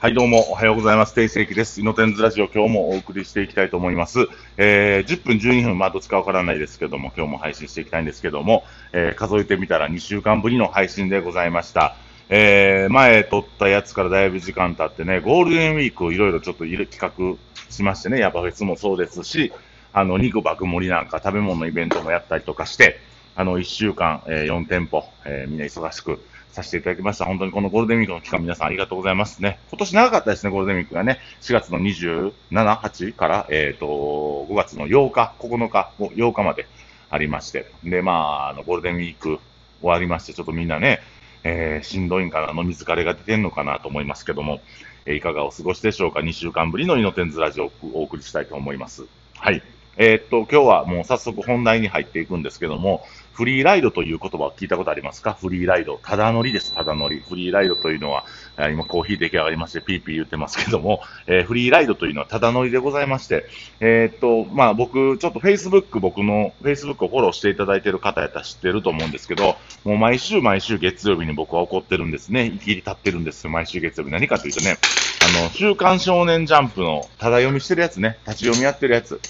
はい、どうも、おはようございます。定世紀です。イノテンズラジオ、今日もお送りしていきたいと思います。えー、10分、12分、まあ、どっちかわからないですけども、今日も配信していきたいんですけども、えー、数えてみたら2週間ぶりの配信でございました。えー、前撮ったやつからだいぶ時間経ってね、ゴールデンウィークをいろいろちょっと企画しましてね、ヤバフェスもそうですし、あの、肉爆盛りなんか食べ物のイベントもやったりとかして、あの、1週間、えー、4店舗、えー、みんな忙しくさせていただきました。本当にこのゴールデンウィークの期間皆さんありがとうございますね。今年長かったですね、ゴールデンウィークがね。4月の27、8から、えっ、と、5月の8日、9日、8日までありまして。で、まあ、あの、ゴールデンウィーク終わりまして、ちょっとみんなね、えー、しんどいんかな、飲み疲れが出てんのかなと思いますけども、えーいかがお過ごしでしょうか ?2 週間ぶりのイノテンズラジオをお送りしたいと思います。はい。えーっと、今日はもう早速本題に入っていくんですけども、フリーライドという言葉を聞いたことありますか？フリーライド。ただ乗りです、ただ乗り。フリーライドというのは、今コーヒー出来上がりまして、ピーピー言ってますけども、えーフリーライドというのはただ乗りでございまして、えーっと、まあ僕、ちょっと Facebook、僕の Facebook をフォローしていただいている方やったら知ってると思うんですけど、もう毎週毎週月曜日に僕は怒ってるんですね。生きり立ってるんです、毎週月曜日。何かというとね、あの、週刊少年ジャンプのただ読みしてるやつね、立ち読みやってるやつ。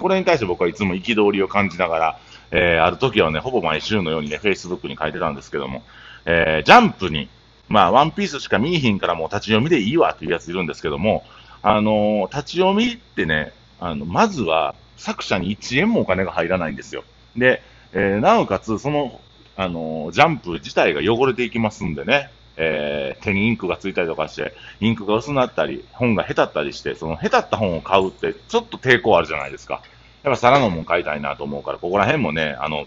これに対して僕はいつも憤りを感じながら、えーある時はね、ほぼ毎週のようにね、Facebook に書いてたんですけども、えージャンプに、まあ、ワンピースしか見えひんからもう立ち読みでいいわっていうやついるんですけども、あのー立ち読みってね、あの、まずは作者に1円もお金が入らないんですよ。で、えーなおかつ、その、あのージャンプ自体が汚れていきますんでね、えー手にインクがついたりとかして、インクが薄なったり、本が下手ったりして、その下手った本を買うって、ちょっと抵抗あるじゃないですか。やっぱ皿のもん買いたいなと思うから、ここら辺もね、あの、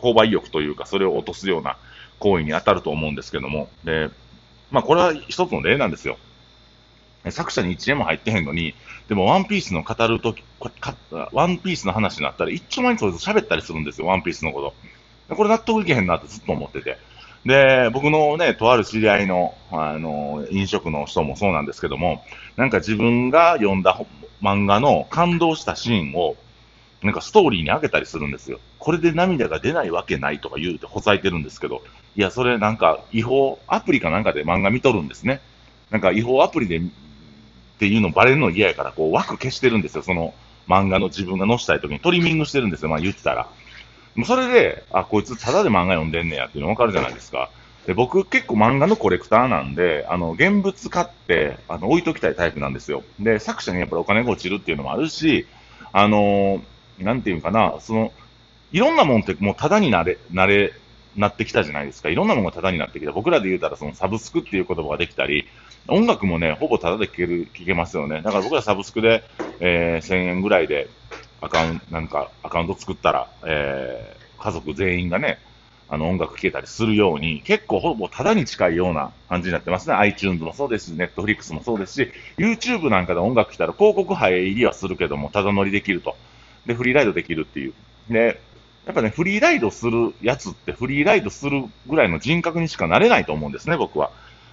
購買意欲というか、それを落とすような行為に当たると思うんですけども、で、まあ、これは一つの例なんですよ。作者に1円も入ってへんのに、でもワンピースの語るとき、ワンピースの話になったら、一丁前にそいつ喋ったりするんですよ、ワンピースのこと。これ納得いけへんなってずっと思ってて。で、僕のね、とある知り合いの、あの、飲食の人もそうなんですけども、なんか自分が読んだ漫画の感動したシーンを、なんかストーリーに上げたりするんですよ。これで涙が出ないわけないとか言うてほざいてるんですけど、いや、それなんか違法、アプリかなんかで漫画見とるんですね。なんか違法アプリで、っていうのバレるの嫌やから、こう枠消してるんですよ。その漫画の自分が載せたい時にトリミングしてるんですよ。まあ言ってたら。もうそれで、あ、こいつタダで漫画読んでんねやっていうのわかるじゃないですか。で、僕結構漫画のコレクターなんで、あの、現物買って、あの、置いときたいタイプなんですよ。で、作者にやっぱりお金が落ちるっていうのもあるし、あのーなんていうかな、その、いろんなもんってもうタダになれ、なれ、なってきたじゃないですか。いろんなものがタダになってきた。僕らで言うたらそのサブスクっていう言葉ができたり、音楽もね、ほぼタダで聴ける、聴けますよね。だから僕らサブスクで、えー1000円ぐらいでアカウント、なんかアカウント作ったら、えー家族全員がね、あの音楽聴けたりするように、結構ほぼタダに近いような感じになってますね。iTunes もそうですし、Netflix もそうですし、YouTube なんかで音楽来たら広告入りはするけども、タダ乗りできると。で、フリーライドできるっていう。で、やっぱね、フリーライドするやつって、フリーライドするぐらいの人格にしかなれないと思うんですね、僕は。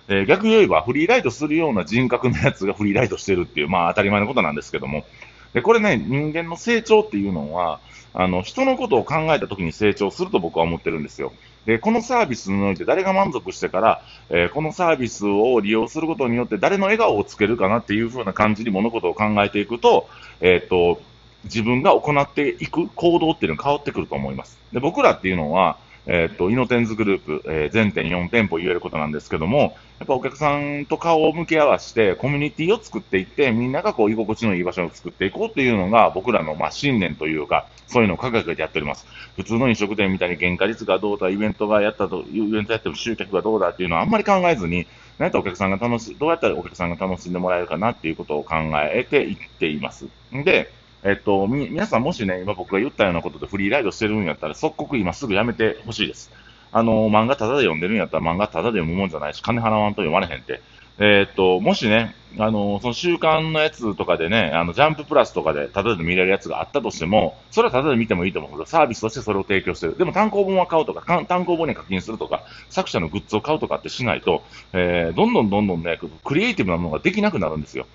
えー逆に言えば、フリーライドするような人格のやつがフリーライドしてるっていう、まあ当たり前のことなんですけども。で、これね、人間の成長っていうのは、あの、人のことを考えた時に成長すると僕は思ってるんですよ。で、このサービスにおいて誰が満足してから、えーこのサービスを利用することによって誰の笑顔をつけるかなっていう風な感じに物事を考えていくと、えっ、と、自分が行っていく行動っていうのが変わってくると思います。で、僕らっていうのは、えっ、と、イノテンズグループ、えー全店4店舗言えることなんですけども、やっぱお客さんと顔を向き合わせて、コミュニティを作っていって、みんながこう居心地のいい場所を作っていこうっていうのが僕らのまあ信念というか、そういうのを掲げてやっております。普通の飲食店みたいに原価率がどうだ、イベントがやったと、イベントやっても集客がどうだっていうのはあんまり考えずに、何やったらお客さんが楽し、どうやったらお客さんが楽しんでもらえるかなっていうことを考えていっています。で、えっと、み、皆さんもしね、今僕が言ったようなことでフリーライドしてるんやったら、即刻今すぐやめてほしいです。あの、漫画タダで読んでるんやったら漫画タダで読むもんじゃないし、金払わんと読まれへんって。えっと、もしね、あの、その週刊のやつとかでね、あの、ジャンププラスとかでタダで見れるやつがあったとしても、それはタダで見てもいいと思うけど、サービスとしてそれを提供してる。でも単行本は買うとか、かん単行本に課金するとか、作者のグッズを買うとかってしないと、えー、どんどんどんどんね、クリエイティブなものができなくなるんですよ。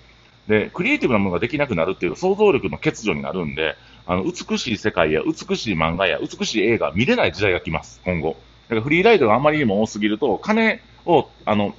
で、クリエイティブなものができなくなるっていう想像力の欠如になるんで、あの、美しい世界や美しい漫画や美しい映画見れない時代が来ます、今後。だからフリーライドがあまりにも多すぎると、金を、あの、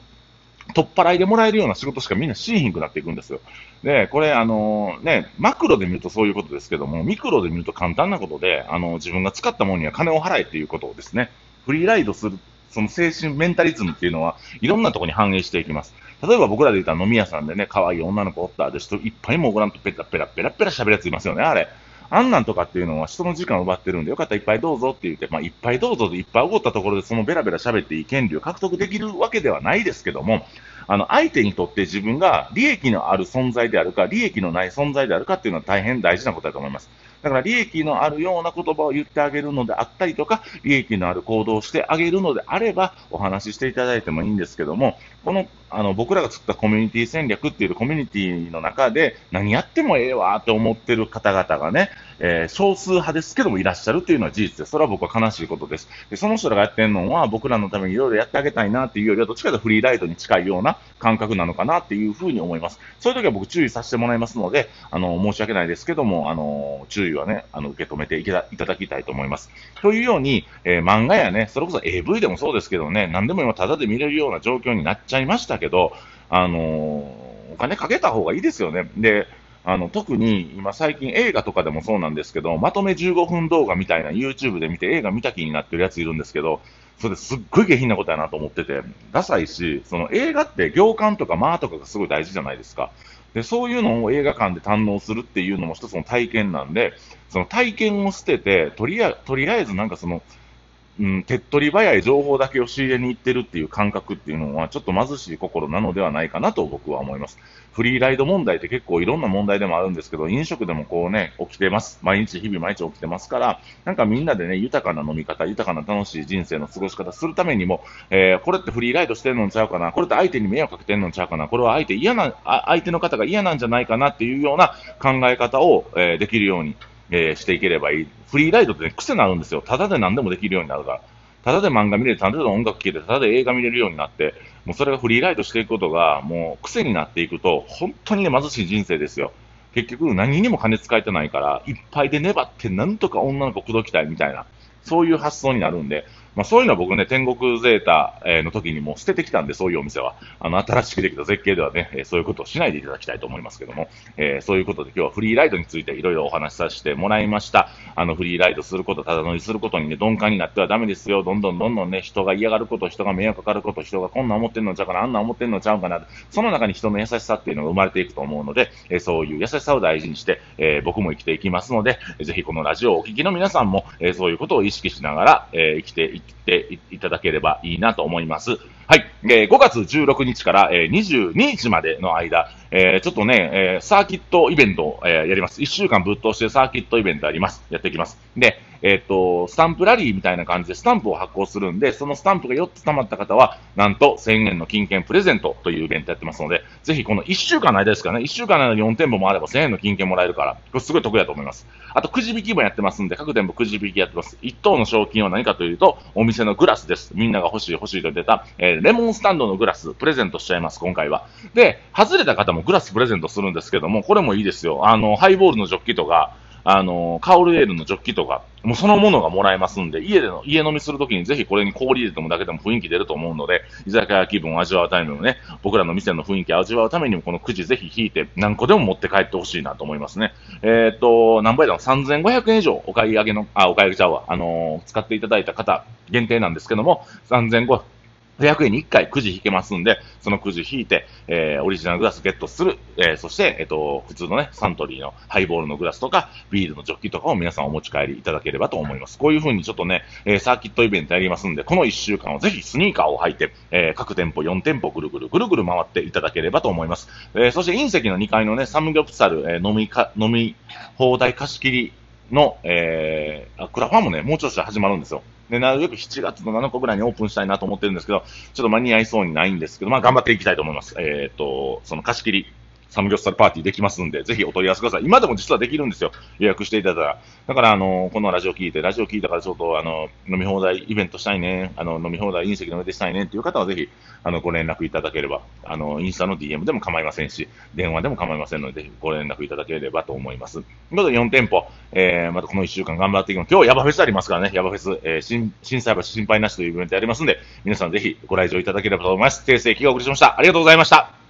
取っ払いでもらえるような仕事しかみんなしーひんくなっていくんですよ。で、これ、あのね、マクロで見るとそういうことですけども、ミクロで見ると簡単なことで、あの、自分が使ったものには金を払えっていうことですね。フリーライドする、その精神、メンタリズムっていうのは、いろんなところに反映していきます。例えば僕らで言ったら飲み屋さんでね、可愛い女の子おったで人いっぱいもごらんとペラペラペラペラ喋るやついますよね、あれ。あんなんとかっていうのは人の時間を奪ってるんで、よかったらいっぱいどうぞって言って、まあ、いっぱいどうぞでいっぱいおごったところでそのベラベラ喋っていい権利を獲得できるわけではないですけども、あの、相手にとって自分が利益のある存在であるか、利益のない存在であるかっていうのは大変大事なことだと思います。だから利益のあるような言葉を言ってあげるのであったりとか、利益のある行動をしてあげるのであれば、お話ししていただいてもいいんですけども、この、あの、僕らが作ったコミュニティ戦略っていうコミュニティの中で、何やってもええわって思ってる方々がね、えー、少数派ですけどもいらっしゃるっていうのは事実です。それは僕は悲しいことです。で、その人らがやってるのは、僕らのためにいろいろやってあげたいなっていうよりは、どっちかというとフリーライドに近いような感覚なのかなっていうふうに思います。そういう時は僕注意させてもらいますので、あの、申し訳ないですけども、あの、注意はね、あの、受け止めていただきたいと思います。というように、えー、漫画やね、それこそ AV でもそうですけどね、何でも今タダで見れるような状況になっちゃいましたけど、あのお金かけた方がいいですよね。で、あの、特に今最近映画とかでもそうなんですけど、まとめ15分動画みたいな YouTube で見て映画見た気になってるやついるんですけど、それすっごい下品なことやなと思ってて、ダサいし、その映画って行間とか間とかがすごい大事じゃないですか。で、そういうのを映画館で堪能するっていうのも一つの体験なんで、その体験を捨てて、とりあとりあえずなんかその、うん、手っ取り早い情報だけを仕入れに行ってるっていう感覚っていうのは、ちょっと貧しい心なのではないかなと僕は思います。フリーライド問題って結構いろんな問題でもあるんですけど、飲食でもこうね、起きてます。毎日、日々毎日起きてますから、なんかみんなでね、豊かな飲み方、豊かな楽しい人生の過ごし方するためにも、えー、これってフリーライドしてんのちゃうかな、これって相手に迷惑かけてんのちゃうかな、これは相手嫌な、相手の方が嫌なんじゃないかなっていうような考え方を、えー、できるように、えー、していければいい。フリーライドってね、癖になるんですよ。ただで何でもできるようになるから。ただで漫画見れて、ただで音楽聴いて、ただで映画見れるようになって、もうそれがフリーライドしていくことが、もう癖になっていくと、本当にね、貧しい人生ですよ。結局、何にも金使えてないから、いっぱいで粘って、なんとか女の子口説きたいみたいな、そういう発想になるんで、まあ、そういうのは僕ね、天国ゼータの時にも捨ててきたんで、そういうお店は。あの、新しくできた絶景ではね、そういうことをしないでいただきたいと思いますけども、えー、そういうことで今日はフリーライドについていろいろお話しさせてもらいました。あの、フリーライドすること、ただ乗りすることにね、鈍感になってはダメですよ。どんどんどんどんね、人が嫌がること、人が迷惑かかること、人がこんな思ってんのちゃうかな、あんな思ってんのちゃうかな、その中に人の優しさっていうのが生まれていくと思うので、えー、そういう優しさを大事にして、えー、僕も生きていきますので、ぜひこのラジオをお聞きの皆さんも、えそういうことを意識しながら、え生きていっていただければいいなと思います。はい。えー、5月16日から、えー、22日までの間、えー、ちょっとね、えー、サーキットイベントを、えー、やります。1週間ぶっ通してサーキットイベントあります。やっていきます。で、えっ、と、スタンプラリーみたいな感じでスタンプを発行するんで、そのスタンプが4つ溜まった方は、なんと1000円の金券プレゼントというイベントやってますので、ぜひこの1週間の間ですからね、1週間の間に4店舗もあれば1000円の金券もらえるから、これすごい得だと思います。あと、くじ引きもやってますんで、各店舗くじ引きやってます。1等の賞金は何かというと、お店のグラスです。みんなが欲しい欲しいと出た、えー、レモンスタンドのグラス、プレゼントしちゃいます、今回は。で、外れた方もグラスプレゼントするんですけども、これもいいですよ。あの、ハイボールのジョッキとか、あの、カオルエールのジョッキとか、もうそのものがもらえますんで、家での、家飲みするときにぜひこれに氷入れてもだけでも雰囲気出ると思うので、居酒屋気分を味わうためにもね、僕らの店の雰囲気を味わうためにもこのくじぜひ引いて何個でも持って帰ってほしいなと思いますね。えっ、と、何倍だろう ?3500 円以上お買い上げの、あ、お買い上げちゃうわ。あのー、使っていただいた方限定なんですけども、3500 500円に1回くじ引けますんで、そのくじ引いて、えー、オリジナルグラスゲットする。えー、そして、えっ、ー、と、普通のね、サントリーのハイボールのグラスとか、ビールのジョッキとかを皆さんお持ち帰りいただければと思います。こういう風にちょっとね、えー、サーキットイベントやりますんで、この1週間をぜひスニーカーを履いて、えー、各店舗4店舗ぐるぐるぐるぐる回っていただければと思います。えー、そして隕石の2階のね、サムギョプサル、えー、飲みか、飲み放題貸し切りの、えー、クラファンもね、もうちょっと始まるんですよ。で、なるべく7月の7日ぐらいにオープンしたいなと思ってるんですけど、ちょっと間に合いそうにないんですけど、まあ頑張っていきたいと思います。えっ、ー、と、その貸し切りサムギョプサルパーティーできますんで、ぜひお問い合わせください。今でも実はできるんですよ。予約していただいたら。だから、あの、このラジオ聞いて、ラジオ聞いたからちょっと、あの、飲み放題イベントしたいね、あの、飲み放題隕石の上でしたいねっていう方はぜひ、あの、ご連絡いただければ、あの、インスタの DM でも構いませんし、電話でも構いませんので、ぜひご連絡いただければと思います。まず4店舗、えー、またこの1週間頑張っていきます。今日ヤバフェスありますからね、ヤバフェス、えー、新、震災橋心配なしというイベントやりますんで、皆さんぜひご来場いただければと思います。訂正、気がお送りしました。ありがとうございました。